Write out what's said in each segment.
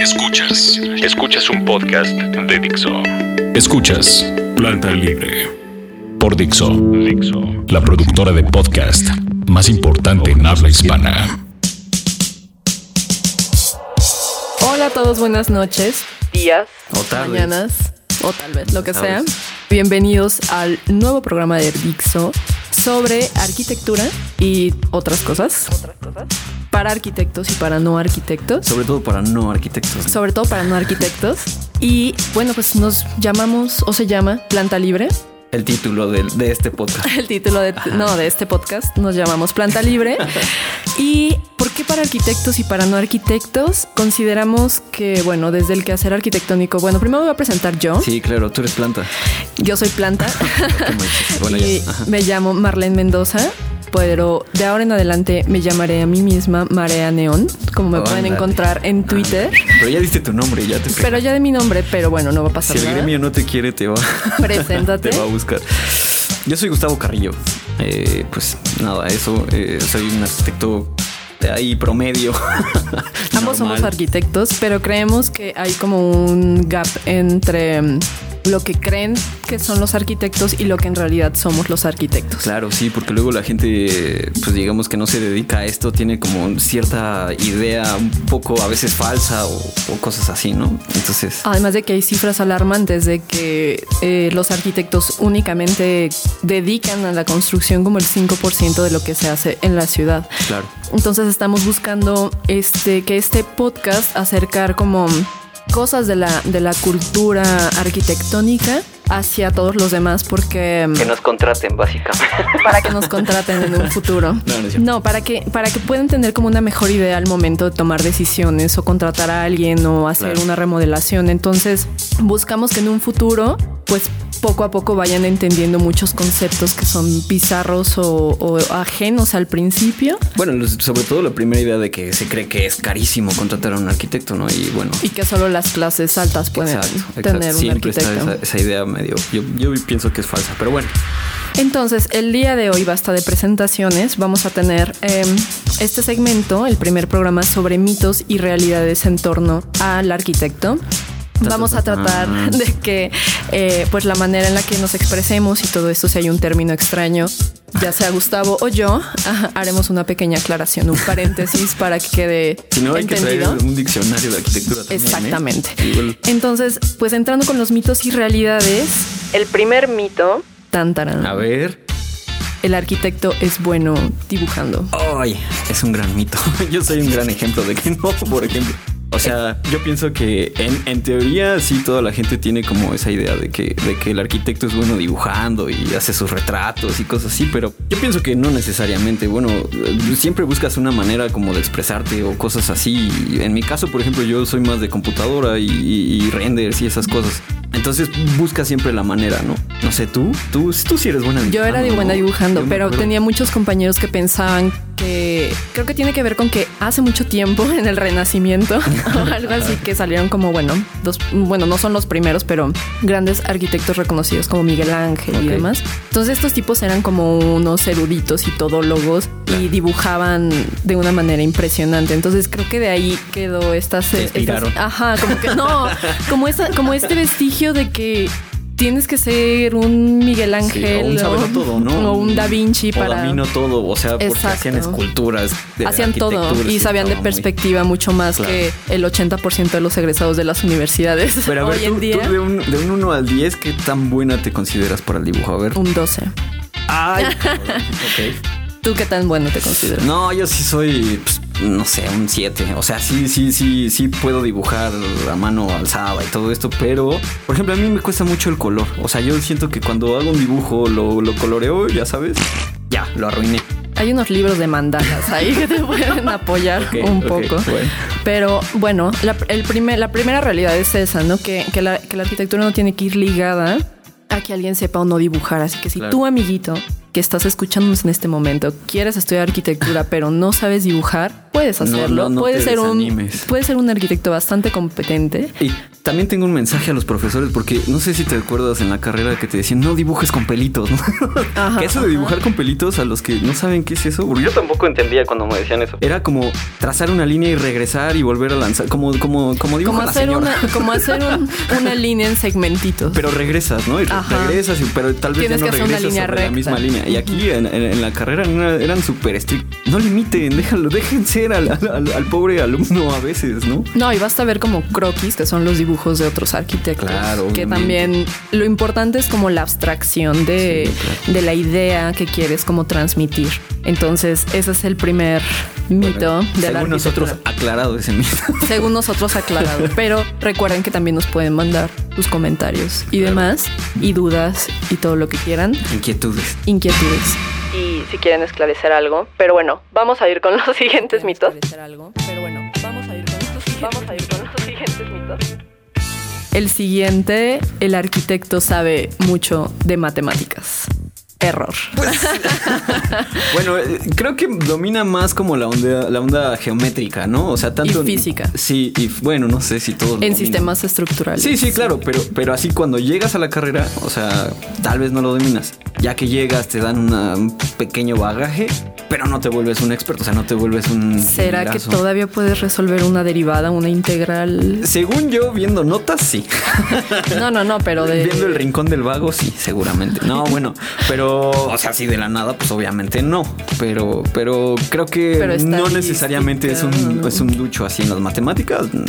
Escuchas. Escuchas un podcast de Dixo. Escuchas Planta Libre por Dixo. Dixo. La productora de podcast más importante en habla hispana. Hola a todos, buenas noches, días, O tardes. mañanas o tal vez lo que sea. vez. Bienvenidos al nuevo programa de Dixo sobre arquitectura y otras cosas. Para arquitectos y para no arquitectos. Sobre todo para no arquitectos. Sobre todo para no arquitectos. Y bueno, pues nos llamamos o se llama Planta Libre. El título de, de este podcast. El título de, no, de este podcast nos llamamos Planta Libre. ¿Y por qué para arquitectos y para no arquitectos? Consideramos que, bueno, desde el quehacer arquitectónico, bueno, primero me voy a presentar yo. Sí, claro, tú eres planta. Yo soy Planta y me llamo Marlene Mendoza. Pero de ahora en adelante me llamaré a mí misma Marea Neón, como me pueden encontrar en Twitter. Pero ya diste tu nombre, ya te Pero ya de mi nombre, pero bueno, no va a pasar Si el nada. gremio no te quiere, te va, Preséntate. te va a buscar. Yo soy Gustavo Carrillo. Eh, pues nada, eso. eh, soy un arquitecto de ahí promedio. Ambos somos arquitectos, pero creemos que hay como un gap entre lo que creen que son los arquitectos y lo que en realidad somos los arquitectos. Claro, sí, porque luego la gente, pues digamos que no se dedica a esto, tiene como cierta idea un poco a veces falsa o, o cosas así, ¿no? Entonces, Además de que hay cifras alarmantes de que eh, los arquitectos únicamente dedican a la construcción como el 5% de lo que se hace en la ciudad. claro. Entonces estamos buscando este que este podcast acercar como cosas de la, de la cultura arquitectónica hacia todos los demás porque Que nos contraten, básicamente. para que nos contraten en un futuro. No, para que para que puedan tener como una mejor idea al momento de tomar decisiones o contratar a alguien o hacer Claro. una remodelación. Entonces, buscamos que en un futuro pues poco a poco vayan entendiendo muchos conceptos que son bizarros o, o ajenos al principio Bueno, sobre todo la primera idea de que se cree que es carísimo contratar a un arquitecto, ¿no? Y bueno, y que solo las clases altas pueden exacto, exacto. tener un Siempre está arquitecto. esa, esa idea Yo, pienso que es falsa, pero bueno. Entonces, el día de hoy basta de presentaciones. Vamos a tener eh, este segmento, el primer programa sobre mitos y realidades en torno al arquitecto. Vamos a tratar de que, eh, pues, la manera en la que nos expresemos y todo esto, si hay un término extraño, ya sea Gustavo o yo, haremos una pequeña aclaración, un paréntesis para que quede Si no, hay que traer entendido. un diccionario de arquitectura también. ¿eh? Exactamente. Entonces, pues entrando con los mitos y realidades, el primer mito, tan, tarán, A ver. el arquitecto es bueno dibujando. Ay, es un gran mito. Yo soy un gran ejemplo de que no, por ejemplo. O sea, yo pienso que en, en teoría sí toda la gente tiene como esa idea de que, de que el arquitecto es bueno dibujando y hace sus retratos y cosas así, pero yo pienso que no necesariamente. Bueno, siempre buscas una manera como de expresarte o cosas así. En mi caso, por ejemplo, yo soy más de computadora y, y- y renders y esas cosas. Entonces busca siempre la manera, ¿no? No sé, tú, tú, tú sí eres buena Yo era de dibujando, buena dibujando, pero tenía muchos compañeros que pensaban que creo que tiene que ver con que hace mucho tiempo en el Renacimiento o algo así que salieron como bueno, dos, bueno, no son los primeros, pero grandes arquitectos reconocidos como Miguel Ángel y demás. Entonces estos tipos eran como unos eruditos y todólogos y dibujaban de una manera impresionante. Entonces creo que de ahí quedó estas, Te estas ajá, como que no, como esa, como este vestigio de que tienes que ser un Miguel Sí, Ángel o un saberlo ¿no? todo, ¿no? o un Da Vinci O para Da Vino todo, o sea, porque Exacto. hacían esculturas. de hacían todo y sabían de muy- perspectiva mucho más Claro. que el 80% de los egresados de las universidades Pero a ver, hoy tú, en día. tú de, un, de un 1 al 10, ¿qué tan buena te consideras para el dibujo? A ver. Un 12. Ay, ok. ¿Tú qué tan bueno te consideras? No, yo sí soy, pues, no sé, un 7. O sea, sí, sí, sí, sí puedo dibujar a mano alzada y todo esto, pero, por ejemplo, a mí me cuesta mucho el color. O sea, yo siento que cuando hago un dibujo lo, lo coloreo, ya sabes, ya, lo arruiné. Hay unos libros de mandalas ahí que te pueden apoyar un poco. bueno. Pero bueno, la, el primer, la primera realidad es esa, ¿no? Que, que la, que la arquitectura no tiene que ir ligada a que alguien sepa o no dibujar. Así que si Claro. tú, amiguito, que estás escuchándonos en este momento, quieres estudiar arquitectura, pero no sabes dibujar, puedes No, hacerlo. no, no puedes te ser un puedes ser un arquitecto bastante competente. Y también tengo un mensaje a los profesores, porque no sé si te acuerdas en la carrera que te decían, no dibujes con pelitos, ¿no? Ajá, que eso de ajá. dibujar con pelitos a los que no saben qué es eso, porque yo tampoco entendía cuando me decían eso. Era como trazar una línea y regresar y volver a lanzar, como, como, como dibuja Como la hacer una, como hacer un- una línea en segmentitos. Pero regresas, ¿no? Y Ajá. regresas, y- pero tal vez Tienes ya no que hacer una regresas línea sobre la recta. misma línea. Y aquí en, en- en la carrera eran, súper estrictos. No limiten, déjalo, dejen ser al, al- al pobre alumno a veces, ¿no? No, y basta ver como croquis, que son los dibujos de otros arquitectos. Claro, Que también lo importante es como la abstracción de, Sí, claro. de la idea que quieres como transmitir. Entonces, ese es el primer mito de la Según nosotros, aclarado ese mito. Según nosotros aclarado. Pero recuerden que también nos pueden mandar sus comentarios y demás, y dudas y todo lo que quieran, Inquietudes. inquietudes. Y si quieren esclarecer algo. Pero bueno, vamos a ir con los siguientes mitos. Pero bueno, vamos a ir con los, vamos a ir con los siguientes mitos. El siguiente, el arquitecto sabe mucho de matemáticas. Error. Bueno, eh, creo que domina más como la onda, la onda geométrica, ¿no? O sea, tanto. Y física. Sí, y bueno, no sé si todos. lo en sistemas estructurales. Sí, sí, claro, pero, pero así cuando llegas a la carrera, o sea, tal vez no lo dominas. Ya que llegas, te dan una- un pequeño bagaje, pero no te vuelves un experto, o sea, no te vuelves un. ¿Será que todavía puedes resolver una derivada, una integral? Según yo, viendo notas, sí. No, no, no, pero de. Viendo el rincón del vago, sí, seguramente. No, bueno, pero, o sea, sí de la nada, pues obviamente no. Pero, pero creo que Pero no necesariamente es un, es un ducho así en las matemáticas, no.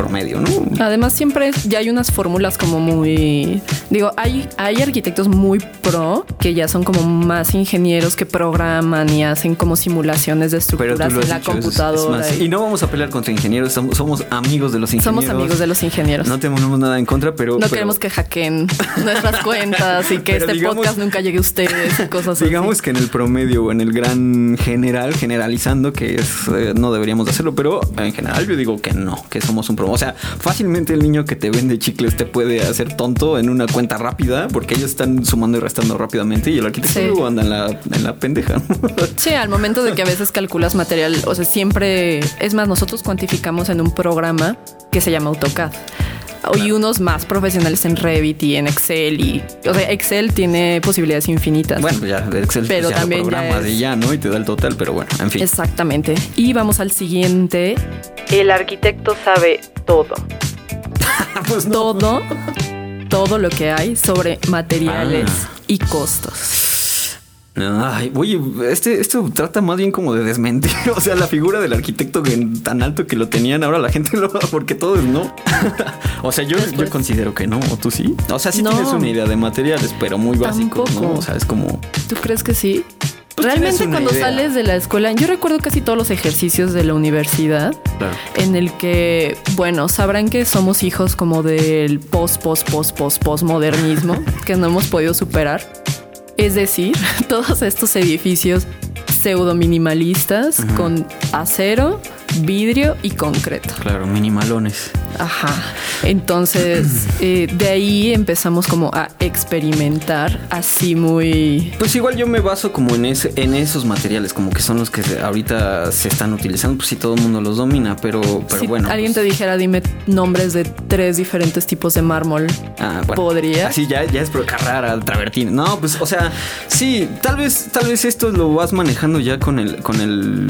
Promedio, ¿no? Además, siempre ya hay unas fórmulas como muy. Digo, hay, hay arquitectos muy pro que ya son como más ingenieros que programan y hacen como simulaciones de estructuras en la dicho, es- es computadora. y- y no vamos a pelear contra ingenieros, somos, somos amigos de los ingenieros. somos amigos de los ingenieros. No No, tenemos nada en contra, pero. pero queremos que hackeen nuestras cuentas y que Pero este digamos- podcast nunca llegue a ustedes y cosas Digamos así. que en el promedio o en el gran general, generalizando, que es, eh, no deberíamos de hacerlo, pero en general yo digo que no, que somos un promedio. O sea, fácilmente el niño que te vende chicles te puede hacer tonto en una cuenta rápida porque ellos están sumando y restando rápidamente y el arquitecto Sí. anda en la, en la pendeja. Sí, al momento de que a veces calculas material, o sea, siempre, es más, nosotros cuantificamos en un programa que se llama AutoCAD. Y unos más profesionales en Revit y en Excel y, o sea, Excel tiene posibilidades infinitas. bueno, ya Excel Pero pues, ya también lo ya programas es- y ya, ¿no? Y te da el total, pero bueno, en fin. Exactamente. Y vamos al siguiente. El arquitecto sabe todo. Pues no. Todo, todo lo que hay sobre materiales Ah. y costos. Ay, oye, este, esto trata más bien como de desmentir. O sea, la figura del arquitecto que tan alto que lo tenían, ahora la gente lo porque todo es no. o sea, yo, yo considero que no, ¿o tú sí? O sea, sí No. tienes una idea de materiales, pero muy básicos, ¿no? O sea, es como. ¿Tú crees que sí? Pues Realmente cuando idea. sales de la escuela, yo recuerdo casi todos los ejercicios de la universidad Claro. en el que, bueno, sabrán que somos hijos como del post, post, post, post, post modernismo que no hemos podido superar. Es decir, todos estos edificios pseudo minimalistas con acero, vidrio y concreto. Claro, minimalones. Ajá. Entonces, eh, de ahí empezamos como a experimentar así muy... Pues igual yo me baso como en ese, en esos materiales, como que son los que ahorita se están utilizando, pues sí todo el mundo los domina, pero, pero si bueno. alguien pues- te dijera, dime nombres de tres diferentes tipos de mármol. Ah, bueno. ¿Podría? Así ya, ya es por Carrara, Travertino. No, pues, o sea, sí, tal vez, tal vez esto lo vas manejando ya con el, con el,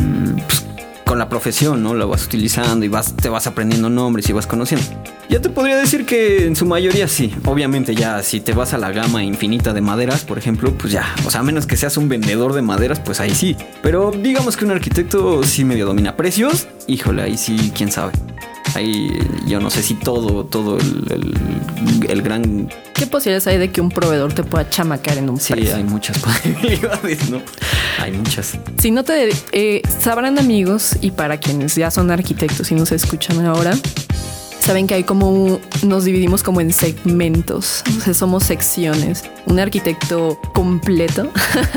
pues, con la profesión, ¿no? Lo vas utilizando y vas, te vas aprendiendo nombres y vas conociendo. Ya te podría decir que en su mayoría sí. Obviamente ya si te vas a la gama infinita de maderas, por ejemplo, pues ya. O sea, menos que seas un vendedor de maderas, pues ahí sí. Pero digamos que un arquitecto sí medio domina precios. Híjole, ahí sí, quién sabe. Ahí yo no sé si todo, todo el, el- el gran ¿Qué posibilidades hay de que un proveedor te pueda chamacar en un Sí, precio? hay muchas posibilidades, ¿no? Hay muchas. Si no te eh, sabrán amigos y para quienes ya son arquitectos y nos escuchan ahora, saben que hay como un- nos dividimos como en segmentos, o sea, somos secciones. Un arquitecto completo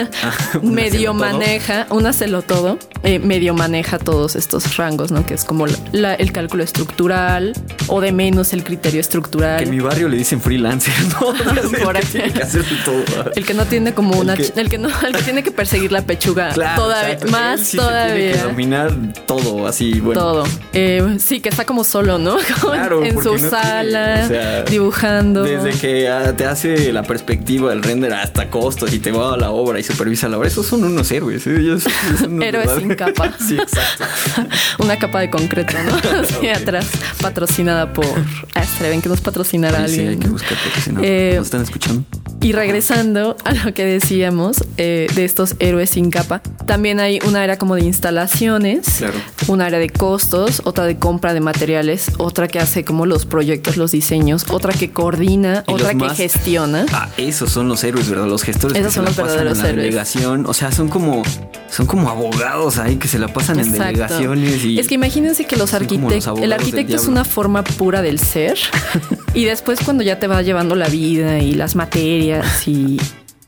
Un medio maneja, un hacelo todo, eh, medio maneja todos estos rangos, ¿no? Que es como la- la- el cálculo estructural o de menos el criterio Que estructural. en mi barrio le dicen freelancer, ¿no? Por El que que hacer todo. El que no tiene como El una, que- el que no, el que tiene que perseguir la pechuga Claro, todavía, exacto. más sí se Tiene todavía. que dominar todo así, bueno. Todo. Eh, sí, que está como solo, ¿no? Como Claro, en su no tiene, sala, o sea, dibujando. Desde que ah, te hace la perspectiva del render hasta costos y te va a la obra y supervisa la obra, esos son unos héroes. ¿eh? Ellos son unos Héroes sin capa. sí, exacto. Una capa de concreto, ¿no? Así atrás, patrocinada por Astre. Ven que nos patrocinará Sí, sí, alguien. hay que buscar no, Eh, nos están escuchando. Y regresando a lo que decíamos eh, de estos héroes sin capa, también hay una área como de instalaciones, Claro. una área de costos, otra de compra de materiales, otra que hace como los proyectos, los diseños, otra que coordina, Y otra que más- gestiona. Ah, esos son los héroes, ¿verdad? Los gestores Esos que son se los la pasan en verdaderos la héroes. delegación. O sea, son como son como abogados ahí que se la pasan en delegaciones y Es que imagínense que los arquitectos, el arquitecto es una forma pura del ser y después cuando ya te va llevando la vida y las materias y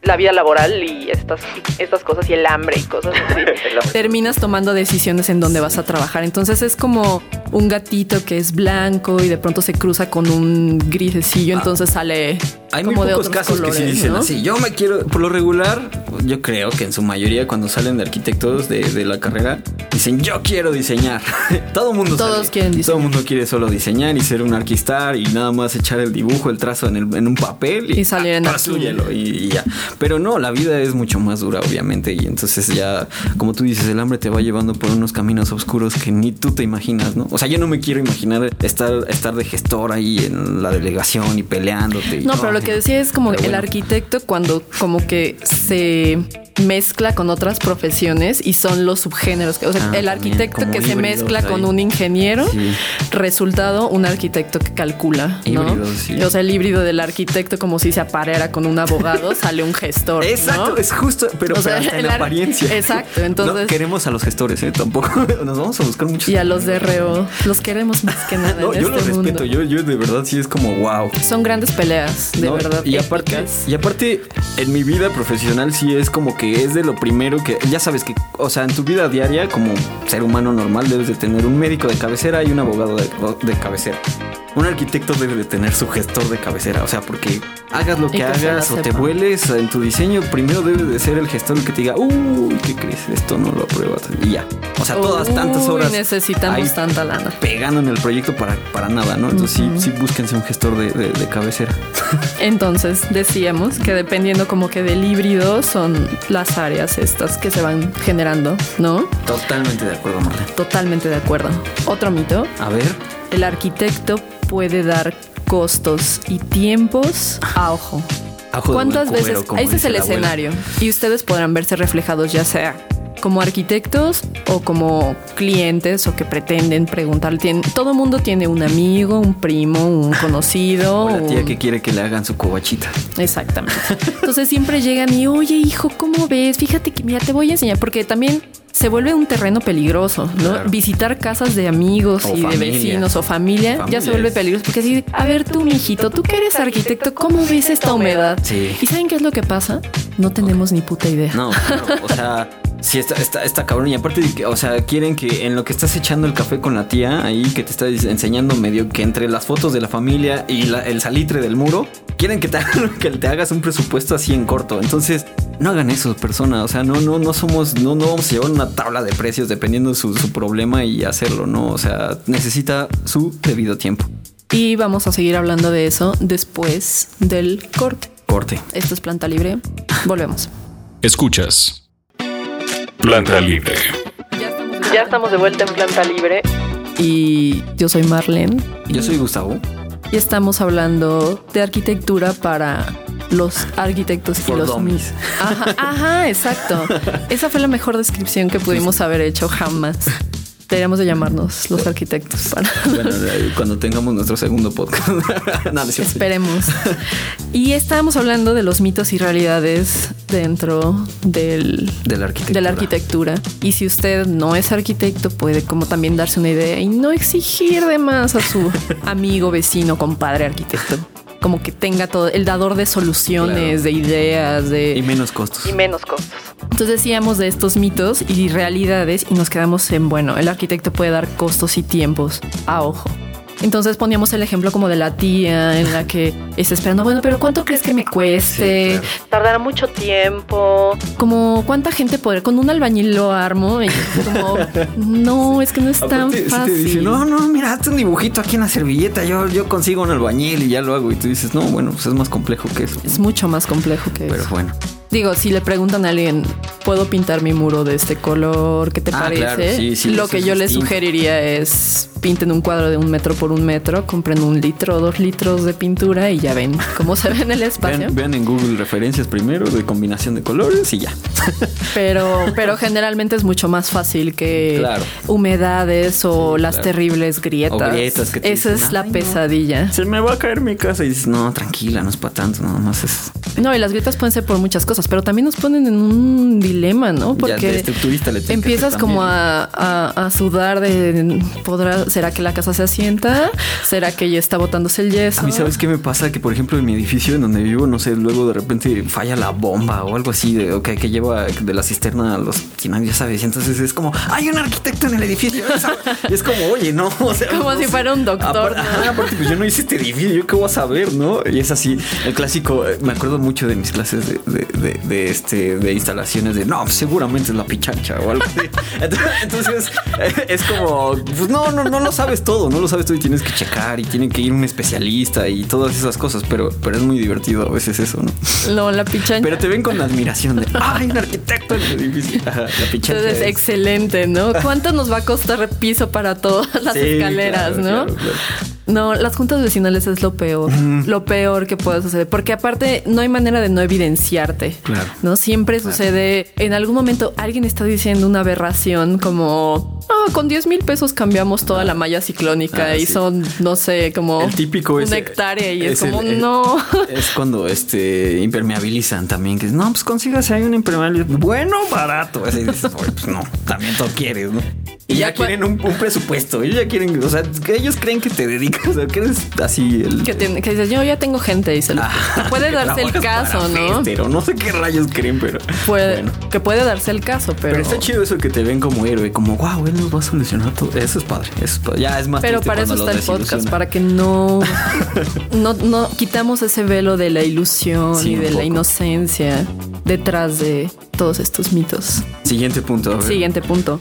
la vida laboral y estas, estas cosas y el hambre y cosas así, terminas tomando decisiones en dónde vas a trabajar. Entonces es como un gatito que es blanco y de pronto se cruza con un grisecillo, entonces sale Hay muy como de pocos otros casos que sí colores, dicen ¿no? así. Yo me quiero, por lo regular, yo creo que en su mayoría cuando salen de arquitectos de, de la carrera, dicen yo quiero diseñar. Todo mundo Todos sale. quieren Todo diseñar. el mundo quiere solo diseñar y ser un arquistar y nada más echar el dibujo, el trazo en, el- en un papel y, Y salir en ah, el y, y ya. Pero no, la vida es mucho más dura, obviamente. Y entonces ya, como tú dices, el hambre te va llevando por unos caminos oscuros que ni tú te imaginas, ¿no? O sea, yo no me quiero imaginar estar, estar de gestor ahí en la delegación y peleándote. y- No, pero lo que decía es como Pero el bueno. arquitecto cuando como que se mezcla con otras profesiones y son los subgéneros. O sea, Ah, el arquitecto que se mezcla ahí. con un ingeniero, Sí. resultado un arquitecto que calcula, ¿no? Sí. O sea, el híbrido del arquitecto como si se apareara con un abogado, sale un gestor, Exacto, ¿no? es justo, pero, O sea, pero hasta en apariencia. Exacto, entonces- No queremos a los gestores, ¿eh? Tampoco. Nos vamos a buscar muchos. Y a los de reo los queremos más que nada No, en yo este los mundo. respeto. Yo, yo de verdad sí es como wow. Son grandes peleas, de ¿no? verdad. Y aparte, y aparte, en mi vida profesional sí es como que es de lo primero que, ya sabes que, o sea, en tu vida diaria, como ser humano normal, debes de tener un médico de cabecera y un abogado de, de cabecera. Un arquitecto debe de tener su gestor de cabecera, o sea, porque hagas lo que, hagas o te vueles en tu diseño, primero debe de ser el gestor el que te diga, uy, ¿qué crees? Esto no lo apruebas. Y ya. O sea, todas tantas horas. necesitamos ahí tanta lana. Pegando en el proyecto para, para nada, ¿no? Entonces sí, sí, búsquense un gestor de, de- de cabecera. Entonces decíamos que dependiendo como que del híbrido son las áreas estas que se van generando, ¿no? Totalmente de acuerdo, Marlene. Totalmente de acuerdo. Otro mito, A ver. El arquitecto puede dar costos y tiempos a ojo. Ajo ¿Cuántas cubero, veces? como Ese es el escenario y ustedes podrán verse reflejados ya sea como arquitectos o como clientes o que pretenden preguntar. Tien- todo mundo tiene un amigo, un primo, un conocido. O la tía un- que quiere que le hagan su cobachita. Exactamente. Entonces siempre llegan y, oye, hijo, ¿cómo ves? Fíjate que, mira, te voy a enseñar, porque también se vuelve un terreno peligroso, ¿no? Claro. Visitar casas de amigos O y familia. de vecinos o familia, ya se vuelve es- peligroso, porque así, a ver tú, mijito, tú que eres arquitecto, ¿cómo ves esta humedad? Sí. ¿Y saben qué es lo que pasa? No tenemos ni puta idea. No, claro, o sea, sí está, está, está cabrón. Y aparte, de que, o sea, quieren que en lo que estás echando el café con la tía, ahí que te está enseñando medio que entre las fotos de la familia y la- el salitre del muro, quieren que te, hagan- que te hagas un presupuesto así en corto. Entonces, no hagan eso, persona. O sea, no, no, no somos, no, no vamos a llevar una tabla de precios dependiendo de su, su problema y hacerlo, ¿no? O sea, necesita su debido tiempo. Y vamos a seguir hablando de eso después del corte. Corte. Esto es planta libre. Volvemos. Escuchas. Planta Libre. Ya estamos de vuelta en planta libre. Y yo soy Marlene. Yo soy Gustavo. Y estamos hablando de arquitectura para los arquitectos y los dummies. mis. Ajá, ajá, exacto. Esa fue la mejor descripción que pudimos haber hecho jamás. Deberíamos de llamarnos los arquitectos para... Bueno, cuando tengamos nuestro segundo podcast. no, no Esperemos. Y estábamos hablando de los mitos y realidades dentro del, de, la arquitectura. de la arquitectura. Y si usted no es arquitecto, puede como también darse una idea y no exigir de más a su amigo, vecino, compadre arquitecto como que tenga todo el dador de soluciones, de ideas, de... Y menos costos. Y menos costos. Entonces decíamos de estos mitos y realidades y nos quedamos en, bueno, el arquitecto puede dar costos y tiempos a ojo. Entonces poníamos el ejemplo como de la tía en la que está esperando, bueno, pero ¿cuánto crees que me cueste? Tardará mucho tiempo. Como cuánta gente podría, con un albañil lo armo y como, no, es que no es tan fácil. no, no, mira, hazte un dibujito aquí en la servilleta, yo, yo consigo un albañil y ya lo hago. Y tú dices, no, bueno, pues es más complejo que eso. Es mucho más complejo que eso. Pero bueno. Digo, si le preguntan a alguien, ¿puedo pintar mi muro de este color? ¿Qué te ah, parece? Lo que yo le sugeriría es pinten un cuadro de un metro por un metro, compren un litro o dos litros de pintura y ya ven cómo se ve en el espacio. Vean, en Google referencias primero de combinación de colores y ya. Pero, pero generalmente es mucho más fácil que humedades o las terribles grietas. Esa es la pesadilla. Se me va a caer mi casa y dices, no, tranquila, no es para tanto, nada más es. No, y las grietas pueden ser por muchas cosas pero también nos ponen en un dilema, ¿no? Porque empiezas como a, sudar de podrá, ¿será que la casa se asienta? ¿Será que ya está botándose el yeso? A mí, ¿sabes qué me pasa? Que por ejemplo en mi edificio en donde vivo, no sé, luego de repente falla la bomba o algo así de okay, que lleva de la cisterna a los ya sabes. Entonces es como, hay un arquitecto en el edificio. y es como, oye, no. O sea, como si fuera un doctor. Aparte, pues yo no hice este edificio, yo qué voy a saber, ¿no? Y es así, el clásico, eh, me acuerdo mucho de mis clases de de, este de instalaciones de no, pues, seguramente es la pichancha o algo así. Entonces es como, pues no, no, no lo sabes todo, no lo sabes todo y tienes que checar y tienen que ir un especialista y todas esas cosas, pero, pero es muy divertido a veces eso, ¿no? No, la pichancha. Pero te ven con admiración de, ay, un arquitecto en el edificio. la pichancha. Entonces, es excelente, ¿no? ¿Cuánto nos va a costar piso para todas las escaleras, no? No, las juntas vecinales es lo peor, lo peor que puedes hacer, porque aparte no hay manera de no evidenciarte. Claro. No siempre sucede. En algún momento alguien está diciendo una aberración como oh, con 10 mil pesos cambiamos toda la malla ciclónica ah, y son, no sé, como el típico una hectárea y es, como no. Es cuando este impermeabilizan también, que no, pues consigas hay un impermeable bueno, barato. Así dices, pues no, también tú quieres, ¿no? Y ya, quieren un, presupuesto. Ellos ya quieren, o sea, que ellos creen que te dedicas, o sea, que eres así el. Que, dices, yo ya tengo gente y se lo ah, puede darse el caso, ¿no? Pero no sé qué rayos creen, pero. Puede, que puede darse el caso, pero. Pero está chido eso que te ven como héroe, como wow, él nos va a solucionar todo. Eso es padre. Eso es padre. Ya es más. Pero para eso está el podcast, para que no, no, no quitamos ese velo de la ilusión y de la inocencia detrás de todos estos mitos. Siguiente punto. Siguiente punto.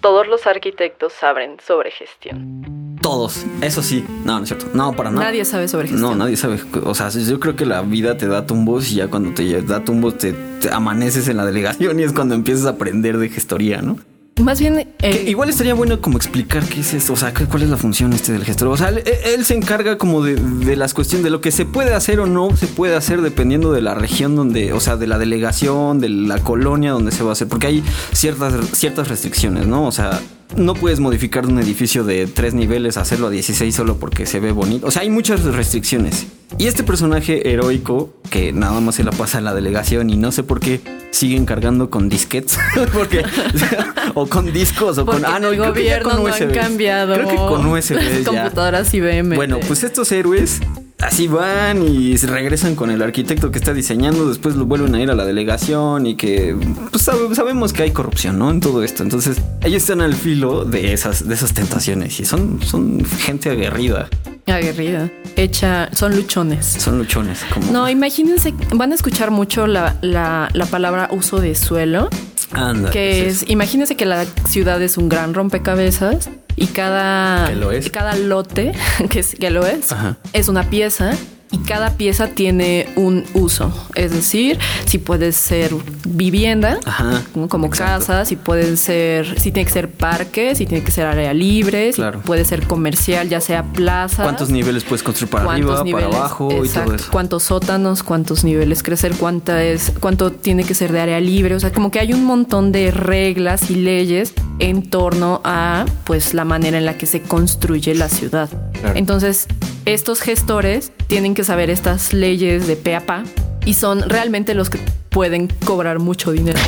Todos los arquitectos saben sobre gestión. Todos, eso sí. No, no es cierto. No, para nada. Nadie sabe sobre gestión. No, nadie sabe. O sea, yo creo que la vida te da tumbos y ya cuando te da tumbos te amaneces en la delegación y es cuando empiezas a aprender de gestoría, ¿no? Más bien. Eh, igual estaría bueno como explicar qué es esto. O sea, cuál es la función este del gestor. O sea, él, se encarga como de, de, las cuestiones de lo que se puede hacer o no se puede hacer dependiendo de la región donde, o sea, de la delegación, de la colonia donde se va a hacer. Porque hay ciertas, ciertas restricciones, ¿no? O sea, no puedes modificar un edificio de tres niveles, hacerlo a 16 solo porque se ve bonito. O sea, hay muchas restricciones. Y este personaje heroico, que nada más se la pasa a la delegación y no sé por qué siguen cargando con disquets, porque, o con discos, o con... Ah, no, el gobierno no han cambiado. Creo que con USB. Computadoras IBM. Bueno, pues estos héroes así van y regresan con el arquitecto que está diseñando, después lo vuelven a ir a la delegación y que pues, sabemos que hay corrupción, ¿no? En todo esto. Entonces, ellos están al filo de esas, de esas tentaciones y son, son gente aguerrida. Aguerrida. Hecha, son luchones. Son luchones. Como... No, imagínense, van a escuchar mucho la, la, la palabra uso de suelo. Anda, que es, imagínense que la ciudad es un gran rompecabezas y cada, lo es? cada lote, que, es, que lo es, es una pieza y cada pieza tiene un uso. Es decir, si puede ser vivienda, Ajá, como exacto. casa, si pueden ser, si tiene que ser parque, si tiene que ser área libre, Claro. si puede ser comercial, ya sea plaza. ¿Cuántos niveles puedes construir para arriba, para abajo y todo eso? cuántos sótanos, cuántos niveles crecer, cuánta es, cuánto tiene que ser de área libre, o sea, como que hay un montón de reglas y leyes en torno a pues la manera en la que se construye la ciudad. Claro. Entonces, estos gestores tienen que saber estas leyes de pe a pa y son realmente los que pueden cobrar mucho dinero.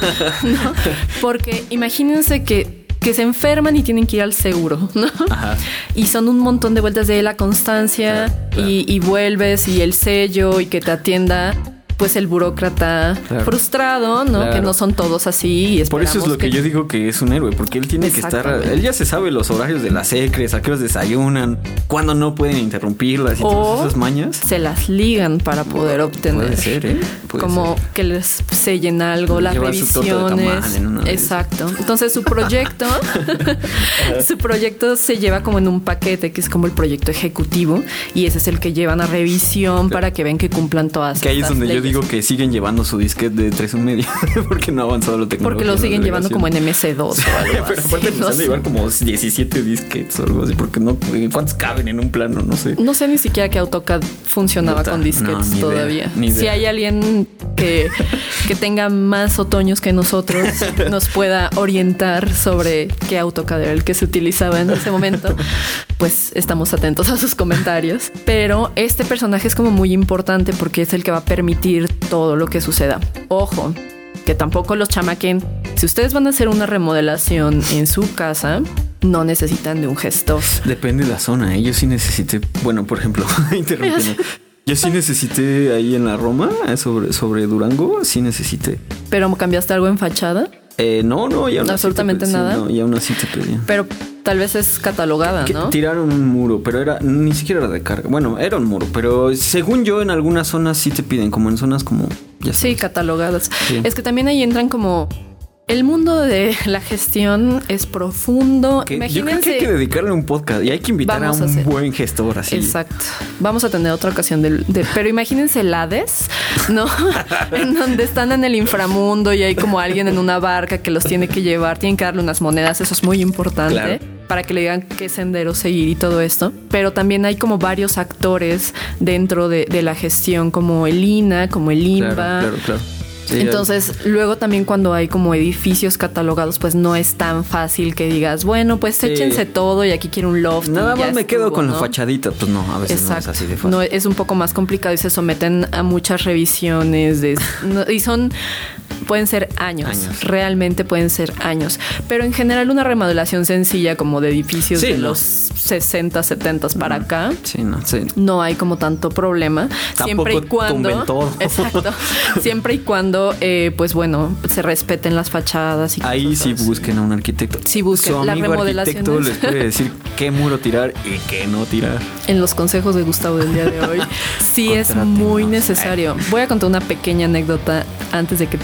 ¿no? Porque imagínense que, que se enferman y tienen que ir al seguro, ¿no? Ajá. Y son un montón de vueltas de la constancia Claro, claro. Y, y vuelves y el sello y que te atienda pues el burócrata Claro. frustrado, ¿no? Claro. Que no son todos así. Y Por eso es lo que, yo digo que es un héroe, porque él tiene que estar. Él ya se sabe los horarios de las secres, a qué horas desayunan, cuándo no pueden interrumpirlas y O todas esas mañas. se las ligan para poder obtener. Puede ser, ¿eh? Puede como ser. que les sellen algo, las Llevar revisiones. en una. Exacto. Entonces su proyecto, su proyecto se lleva como en un paquete que es como el proyecto ejecutivo y ese es el que llevan a revisión para que ven que cumplan todas Que ahí es donde yo leyes. Digo que siguen llevando su disquete de 3 un medio, porque no ha avanzado la tecnología. Porque lo siguen llevando como en delegación. MS2 o algo Pero así, aparte no sé. llevar como 17 disquetes o algo así, porque no, ¿cuántos caben en un plano? No sé. No sé ni siquiera que AutoCAD funcionaba Puta, con disquetes no, todavía. idea. Si hay alguien que, que tenga más otoños que nosotros, nos pueda orientar sobre qué AutoCAD era el que se utilizaba en ese momento, pues estamos atentos a sus comentarios. Pero este personaje es como muy importante porque es el que va a permitir todo lo que suceda. Ojo, que tampoco los chamaquen. Si ustedes van a hacer una remodelación en su casa, no necesitan de un gestor. Depende de la zona, ¿eh? Yo sí necesité, bueno, por ejemplo, interrumpiendo. Yo sí necesité ahí en la Roma, eh, sobre, sobre Durango, sí necesité. Pero cambiaste algo en fachada. Eh, no, no, ya así Absolutamente te pedí- sí, nada. no, y aún así te pedían. Pero tal vez es catalogada, Que ¿no? Tiraron un muro, pero era ni siquiera era de carga. Bueno, era un muro, pero según yo en algunas zonas sí te piden, como en zonas como ya Sí, catalogadas. Sí. Es que también ahí entran como el mundo de la gestión es profundo. Que yo creo que Imagínense. hay que dedicarle un podcast y hay que invitar a un buen gestor así. Exacto. Vamos a tener otra ocasión del- de, pero imagínense el Hades, ¿no? en donde están en el inframundo y hay como alguien en una barca que los tiene que llevar, tienen que darle unas monedas, eso es muy importante. Claro. Para que le digan qué sendero seguir y todo esto. Pero también hay como varios actores dentro de, de la gestión, como el INA, como el INBA. Claro, claro, claro. Sí, Entonces, luego también cuando hay como edificios catalogados, pues no es tan fácil que digas, bueno, pues Sí. échense todo y aquí quiero un loft. Nada más me quedo con la ¿no? fachadita. Pues no, a veces Exacto. no es así de fácil. No, es un poco más complicado y se someten a muchas revisiones de, no, y son pueden ser años, Años. realmente pueden ser años, pero en general una remodelación sencilla como de edificios Sí, de no. los 60, 70 para acá Sí, no, sí. no hay como tanto problema. siempre y cuando. todo. Exacto. Siempre y cuando, eh, pues bueno, se respeten las fachadas y Ahí cosas sí busquen a un arquitecto. Sí, busquen. Su amigo remodelaciones. arquitecto les puede decir qué muro tirar y qué no tirar. En los consejos de Gustavo del día de hoy, sí es muy necesario. Voy a contar una pequeña anécdota antes de que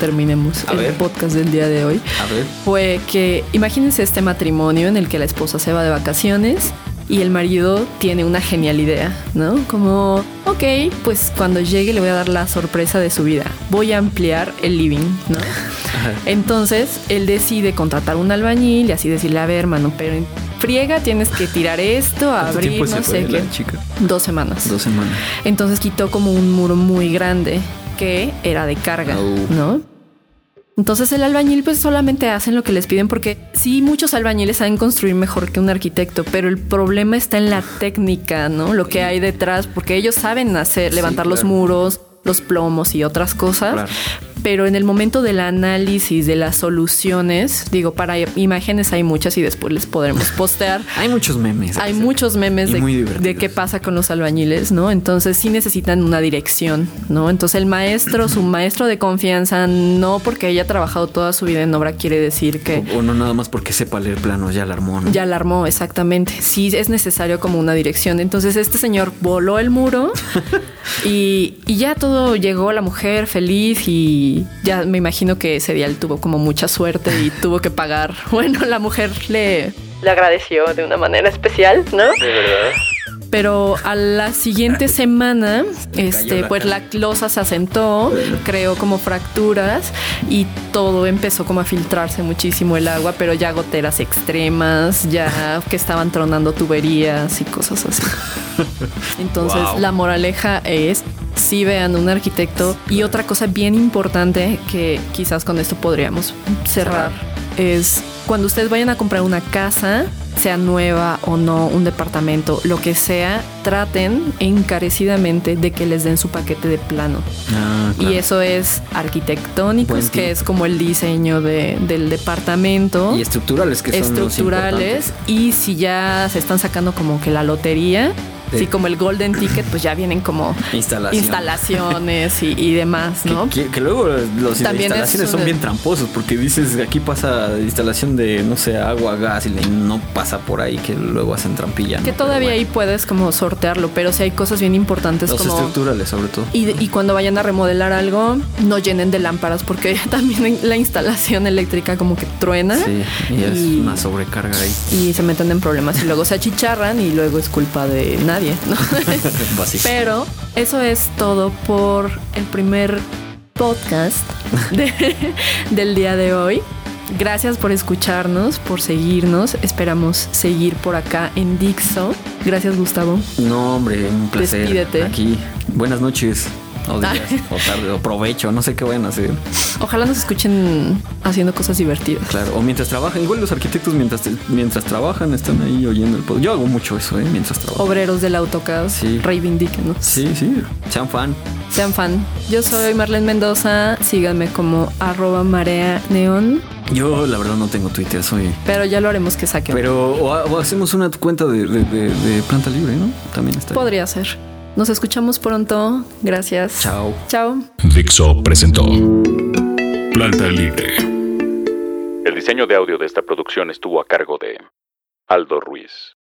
A el ver. podcast del día de hoy. A ver. Fue que imagínense este matrimonio en el que la esposa se va de vacaciones y el marido tiene una genial idea, ¿no? Como, ok, pues cuando llegue le voy a dar la sorpresa de su vida. Voy a ampliar el living, ¿no? Entonces él decide contratar un albañil y así decirle, a ver, hermano, pero en friega tienes que tirar esto, ¿Cuánto abrir, no sé qué. chica? Dos semanas. Dos semanas. Entonces quitó como un muro muy grande que era de carga. ¿no? Entonces el albañil pues solamente hacen lo que les piden porque sí muchos albañiles saben construir mejor que un arquitecto, pero el problema está en la técnica, ¿no? Lo que hay detrás, porque ellos saben hacer, Sí, levantar los muros, los plomos y otras cosas. Claro. Pero en el momento del análisis de las soluciones, digo, para imágenes hay muchas y después les podremos postear. Hay muchos memes. Hay muchos memes de, qué pasa con los albañiles, ¿no? Entonces sí necesitan una dirección, ¿no? Entonces el maestro, su maestro de confianza, no porque haya trabajado toda su vida en obra quiere decir que O, o no nada más porque sepa leer planos, ya la armó, ¿no? ya la armó, exactamente. Sí es necesario como una dirección. Entonces este señor voló el muro y, y ya todo llegó la mujer feliz y ya me imagino que ese día él tuvo como mucha suerte y tuvo que pagar. Bueno, la mujer le, le agradeció de una manera especial, ¿no? De verdad. Pero a la siguiente semana, este, pues la losa se asentó, creó como fracturas y todo empezó como a filtrarse muchísimo el agua, pero ya goteras extremas, ya que estaban tronando tuberías y cosas así. Entonces, la moraleja es si vean un arquitecto. Y otra cosa bien importante que quizás con esto podríamos cerrar es cuando ustedes vayan a comprar una casa, sea nueva o no, un departamento, lo que sea, traten encarecidamente de que les den su paquete de plano. Ah, y eso es arquitectónicos, que es como el diseño del departamento. Y estructurales, que son Estructurales. y si ya se están sacando como que la lotería, Sí, como el Golden Ticket, pues ya vienen como instalaciones y, demás, ¿no? Que, luego los instalaciones son bien tramposos porque dices aquí pasa instalación de, no sé, agua, gas y no pasa por ahí que luego hacen trampilla. Que todavía ahí puedes como sortearlo, pero si hay cosas bien importantes los como... estructurales sobre todo. Y, y cuando vayan a remodelar algo, no llenen de lámparas porque también la instalación eléctrica como que truena. Sí, y, es una sobrecarga ahí. Y se meten en problemas y luego se achicharran y luego es culpa de nadie Pero eso es todo por el primer podcast del día de hoy. Gracias por escucharnos, por seguirnos. Esperamos seguir por acá en Dixo. Gracias, Gustavo. No, hombre, un placer. Despídete. Aquí. Buenas noches. O días, o tarde, o provecho, no sé qué vayan a hacer. Ojalá nos escuchen haciendo cosas divertidas. Claro, o mientras trabajan. Igual los arquitectos mientras, mientras trabajan están ahí oyendo el podcast. Yo hago mucho eso, ¿eh? Mientras trabajo. Obreros del AutoCAD. Sí. Reivindíquenos. Sí, sí. Sean fan. Sean fan. Yo soy Marlene Mendoza. Síganme como arroba marea neón. Yo la verdad no tengo Twitter, soy. Pero ya lo haremos que saquen. Pero o, hacemos una cuenta de, de, planta libre, ¿no? También está. Podría ser. Nos escuchamos pronto. Gracias. Chao. Chao. Dixo presentó Planta Libre. El diseño de audio de esta producción estuvo a cargo de Aldo Ruiz.